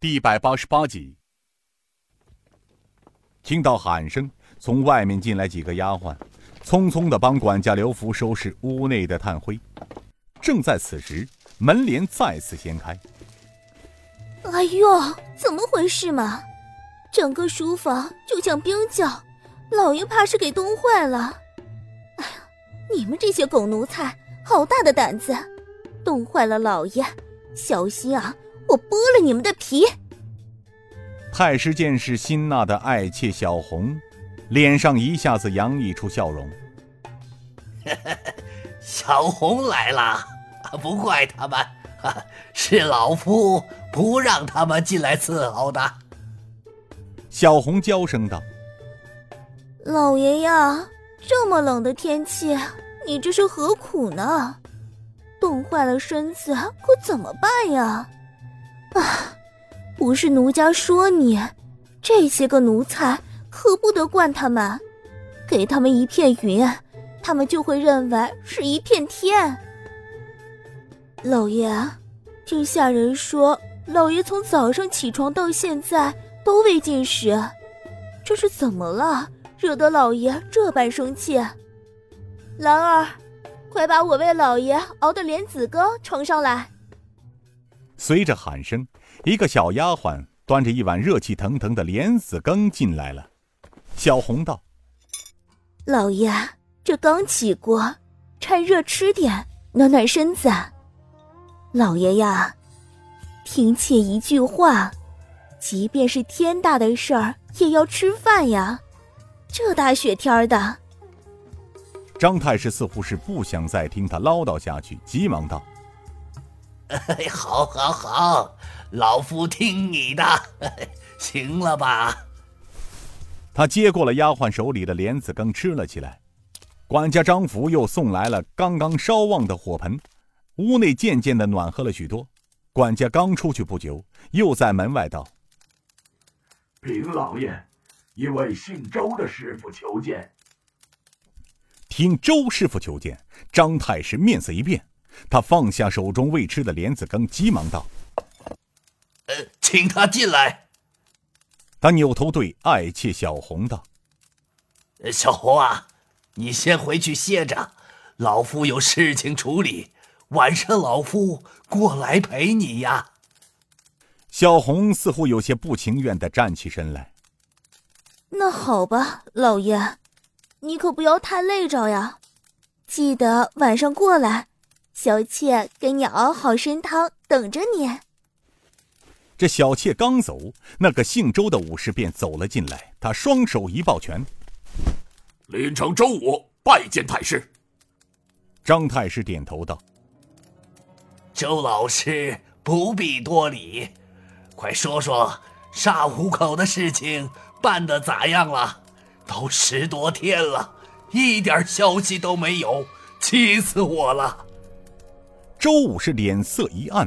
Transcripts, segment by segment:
第一百八十八集。听到喊声，从外面进来几个丫鬟，匆匆的帮管家刘福收拾屋内的炭灰。正在此时，门帘再次掀开。哎呦，怎么回事嘛？整个书房就像冰窖，老爷怕是给冻坏了。哎呀，你们这些狗奴才，好大的胆子，冻坏了老爷，小心啊！我剥了你们的皮！太师见是辛娜的爱妾小红，脸上一下子洋溢出笑容。小红来了，不怪他们，是老夫不让他们进来伺候的。小红娇声道：“老爷呀，这么冷的天气，你这是何苦呢？冻坏了身子，可怎么办呀？”啊，不是奴家说你，这些个奴才可不得惯他们，给他们一片云，他们就会认为是一片天。老爷，听下人说，老爷从早上起床到现在都未进食，这是怎么了？惹得老爷这般生气。兰儿，快把我为老爷熬的莲子羹盛上来。随着喊声，一个小丫鬟端着一碗热气腾腾的莲子羹进来了。小红道：“老爷，这刚起锅，趁热吃点，暖暖身子。老爷呀，听妾一句话，即便是天大的事儿，也要吃饭呀。这大雪天的。”张太师似乎是不想再听他唠叨下去，急忙道。好，好，好，老夫听你的，行了吧？他接过了丫鬟手里的莲子羹，吃了起来。管家张福又送来了刚刚烧旺的火盆，屋内渐渐的暖和了许多。管家刚出去不久，又在门外道：“禀老爷，一位姓周的师傅求见。”听周师傅求见，张太师面色一变。他放下手中未吃的莲子羹，急忙道：“呃，请他进来。”他扭头对爱妾小红道：“小红啊，你先回去歇着，老夫有事情处理，晚上老夫过来陪你呀。”小红似乎有些不情愿的站起身来。“那好吧，老爷，你可不要太累着呀，记得晚上过来。”小妾给你熬好参汤，等着你。这小妾刚走，那个姓周的武士便走了进来。他双手一抱拳：“临城周武拜见太师。”张太师点头道：“周老师不必多礼，快说说杀虎口的事情办的咋样了？都十多天了，一点消息都没有，气死我了！”周武是脸色一暗，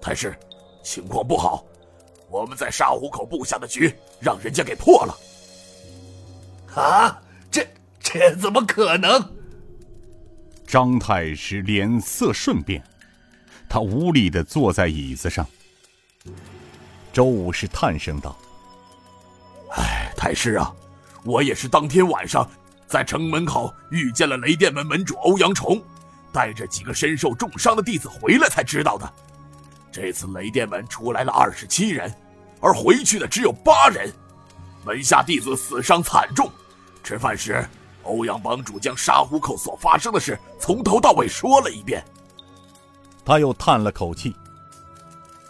太师，情况不好，我们在沙湖口布下的局让人家给破了。啊，这这怎么可能？张太师脸色瞬变，他无力的坐在椅子上。周武是叹声道：“哎，太师啊，我也是当天晚上在城门口遇见了雷电门门主欧阳崇。”带着几个身受重伤的弟子回来才知道的。这次雷电门出来了二十七人，而回去的只有八人，门下弟子死伤惨重。吃饭时，欧阳帮主将沙湖口所发生的事从头到尾说了一遍。他又叹了口气：“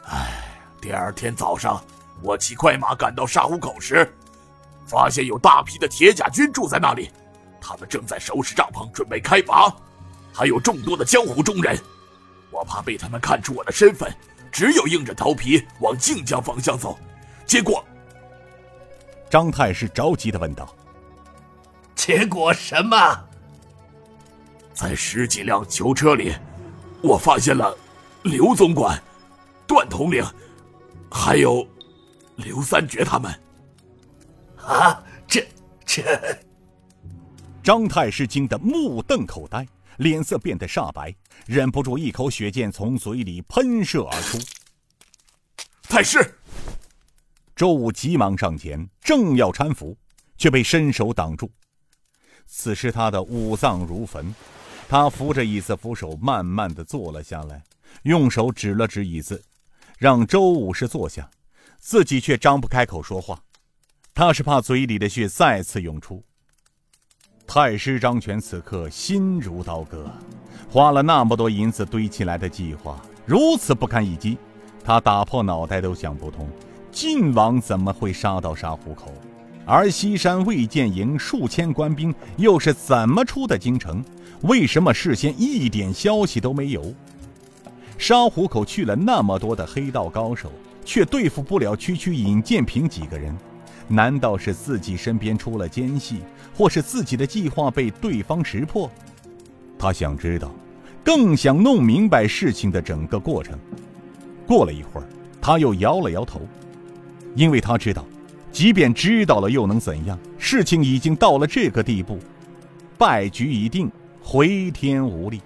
唉，第二天早上，我骑快马赶到沙湖口时，发现有大批的铁甲军住在那里，他们正在收拾帐篷，准备开拔。”还有众多的江湖中人，我怕被他们看出我的身份，只有硬着头皮往靖江方向走。结果，张太师着急的问道：“结果什么？”在十几辆囚车里，我发现了刘总管、段统领，还有刘三绝他们。啊，这这！张太师惊得目瞪口呆。脸色变得煞白，忍不住一口血溅从嘴里喷射而出。太太师。周武急忙上前，正要搀扶，却被伸手挡住。此时他的五脏如焚，他扶着椅子扶手，慢慢的坐了下来，用手指了指椅子，让周武士坐下，自己却张不开口说话。他是怕嘴里的血再次涌出。太师张权此刻心如刀割，花了那么多银子堆起来的计划如此不堪一击，他打破脑袋都想不通。晋王怎么会杀到沙湖口？而西山魏建营数千官兵又是怎么出的京城？为什么事先一点消息都没有？沙湖口去了那么多的黑道高手，却对付不了区区尹建平几个人？难道是自己身边出了奸细，或是自己的计划被对方识破？他想知道，更想弄明白事情的整个过程。过了一会儿，他又摇了摇头。因为他知道，即便知道了又能怎样？事情已经到了这个地步，败局已定，回天无力。